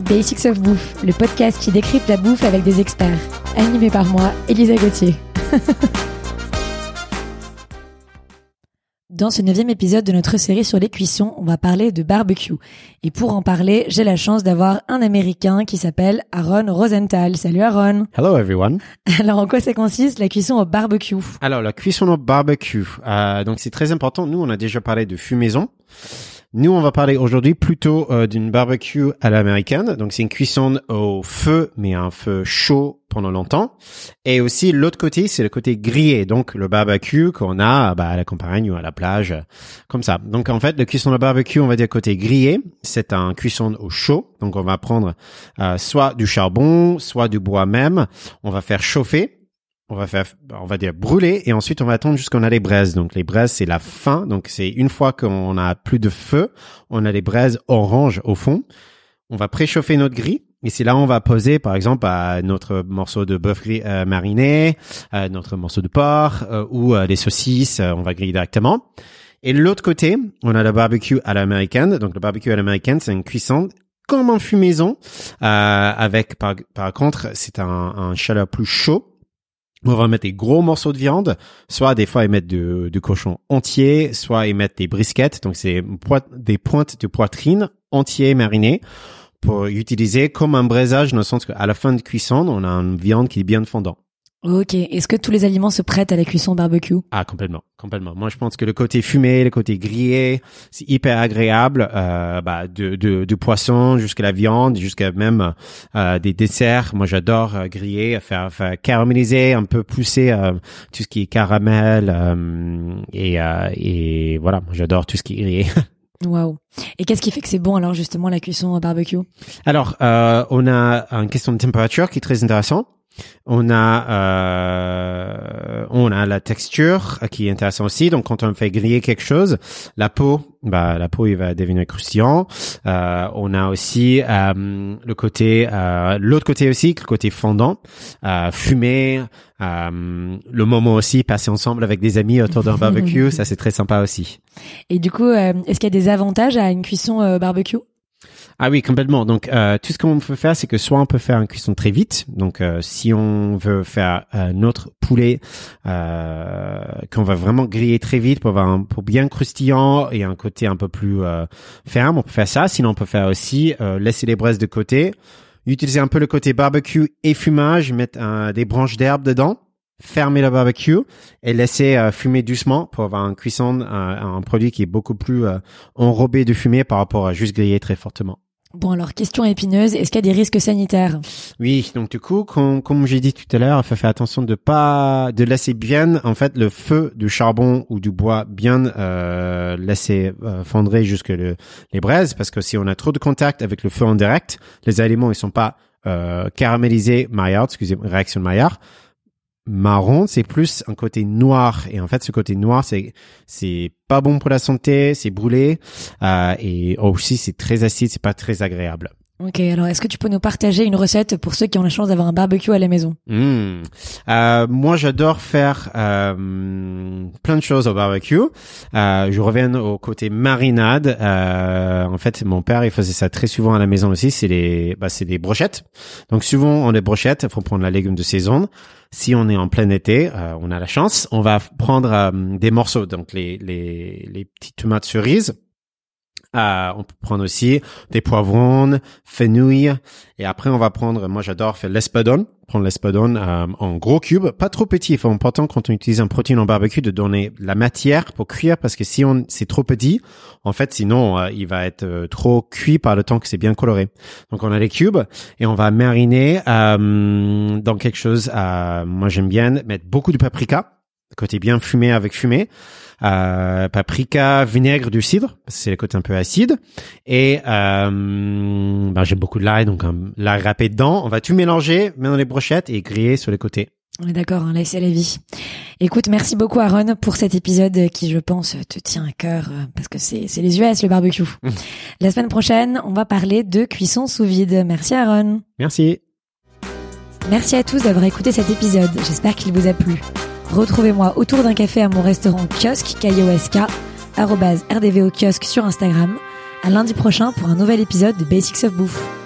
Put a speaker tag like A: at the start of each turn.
A: Basics of Bouffe, le podcast qui décrypte la bouffe avec des experts. Animé par moi, Elisa Gauthier. Dans ce neuvième épisode de notre série sur les cuissons, on va parler de barbecue. Et pour en parler, j'ai la chance d'avoir un Américain qui s'appelle Aaron Rosenthal. Salut Aaron.
B: Hello everyone.
A: Alors en quoi ça consiste la cuisson au barbecue?
B: Alors la cuisson au barbecue, euh, donc c'est très important. Nous on a déjà parlé de fumaison. Nous, on va parler aujourd'hui plutôt euh, d'une barbecue à l'américaine. Donc, c'est une cuisson au feu, mais un feu chaud pendant longtemps. Et aussi, l'autre côté, c'est le côté grillé. Donc, le barbecue qu'on a bah, à la campagne ou à la plage, comme ça. Donc, en fait, le cuisson de barbecue, on va dire côté grillé, c'est un cuisson au chaud. Donc, on va prendre euh, soit du charbon, soit du bois même. On va faire chauffer on va faire, on va dire brûler et ensuite on va attendre jusqu'on a les braises. Donc les braises c'est la fin. Donc c'est une fois qu'on a plus de feu, on a les braises orange au fond. On va préchauffer notre grille et c'est là on va poser par exemple à notre morceau de bœuf euh, mariné, notre morceau de porc euh, ou euh, des saucisses. on va griller directement. Et l'autre côté, on a le barbecue à l'américaine. Donc le barbecue à l'américaine, c'est une cuisson comme en fumaison, avec par, par contre c'est un, un chaleur plus chaud on va mettre des gros morceaux de viande, soit des fois ils mettent du, cochon entier, soit ils mettent des brisquettes, donc c'est des pointes de poitrine entiers marinées pour utiliser comme un braisage dans le sens qu'à la fin de cuisson, on a une viande qui est bien fondante.
A: Ok. Est-ce que tous les aliments se prêtent à la cuisson barbecue?
B: Ah, complètement, complètement. Moi, je pense que le côté fumé, le côté grillé, c'est hyper agréable. Euh, bah, de, de, du poisson jusqu'à la viande, jusqu'à même euh, des desserts. Moi, j'adore euh, griller, faire, faire caraméliser, un peu pousser euh, tout ce qui est caramel euh, et, et voilà. J'adore tout ce qui est grillé.
A: Waouh. Et qu'est-ce qui fait que c'est bon alors justement la cuisson barbecue?
B: Alors, on a une question de température qui est très intéressante. On a euh, on a la texture qui est intéressante aussi. Donc quand on fait griller quelque chose, la peau, bah la peau il va devenir croustillant. Euh, on a aussi euh, le côté euh, l'autre côté aussi, le côté fondant, euh, fumé. Euh, le moment aussi passer ensemble avec des amis autour d'un barbecue, ça c'est très sympa aussi.
A: Et du coup, est-ce qu'il y a des avantages à une cuisson barbecue?
B: Ah oui, complètement. Donc, euh, tout ce qu'on peut faire, c'est que soit on peut faire une cuisson très vite. Donc, euh, si on veut faire euh, notre poulet euh, qu'on va vraiment griller très vite pour avoir un pour bien croustillant et un côté un peu plus ferme, on peut faire ça. Sinon, on peut faire aussi laisser les braises de côté, utiliser un peu le côté barbecue et fumage, mettre des branches d'herbe dedans fermer le barbecue et laisser fumer doucement pour avoir une cuisson, un produit qui est beaucoup plus enrobé de fumée par rapport à juste griller très fortement.
A: Bon alors question épineuse, est-ce qu'il y a des risques sanitaires?
B: Oui, donc du coup, comme, comme j'ai dit tout à l'heure, il faut faire attention de pas de laisser bien en fait le feu du charbon ou du bois bien euh, laisser euh, fondre jusque le, les braises parce que si on a trop de contact avec le feu en direct, les aliments ils sont pas euh, caramélisés Maillard, excusez-moi, réaction Maillard, marron, c'est plus un côté noir. Et en fait, ce côté noir, c'est c'est pas bon pour la santé, c'est brûlé euh, et aussi c'est très acide, c'est pas très agréable.
A: Ok, alors est-ce que tu peux nous partager une recette pour ceux qui ont la chance d'avoir un barbecue à la maison?
B: Mmh. euh, Moi, j'adore faire euh, plein de choses au barbecue. Euh, je reviens au côté marinade. Euh, en fait, mon père, il faisait ça très souvent à la maison aussi. C'est les, bah, c'est des brochettes. Donc souvent, on les brochettes. Il faut prendre la légume de saison. Si on est en plein été, euh, on a la chance. On va prendre euh, des morceaux, donc les les les petites tomates cerises euh, on peut prendre aussi des poivrons, fenouil, et après on va prendre, moi j'adore faire l'espadon, prendre l'espadon euh, en gros cubes, pas trop petit. Il faut important quand on utilise un protéine en barbecue de donner la matière pour cuire parce que si on c'est trop petit, en fait sinon euh, il va être trop cuit par le temps que c'est bien coloré. Donc on a les cubes et on va mariner dans quelque chose. moi j'aime bien mettre beaucoup de paprika, côté bien fumé avec fumé euh, paprika, vinaigre, du cidre, c'est le côté un peu acide. Et euh, ben, j'aime beaucoup de l'ail, donc l'ail râpé dedans. On va tout mélanger, mettre dans les brochettes et griller sur les côtés.
A: On est d'accord, hein, c'est la vie. Écoute, merci beaucoup Aaron pour cet épisode qui, je pense, te tient à cœur euh, parce que c'est les US le barbecue. la semaine prochaine, on va parler de cuisson sous vide. Merci Aaron.
B: Merci.
A: Merci à tous d'avoir écouté cet épisode. J'espère qu'il vous a plu. Retrouvez-moi autour d'un café à mon restaurant kiosque, K-I-O-S-K, rdvo kiosque sur Instagram. À lundi prochain pour un nouvel épisode de Basics of Bouffe.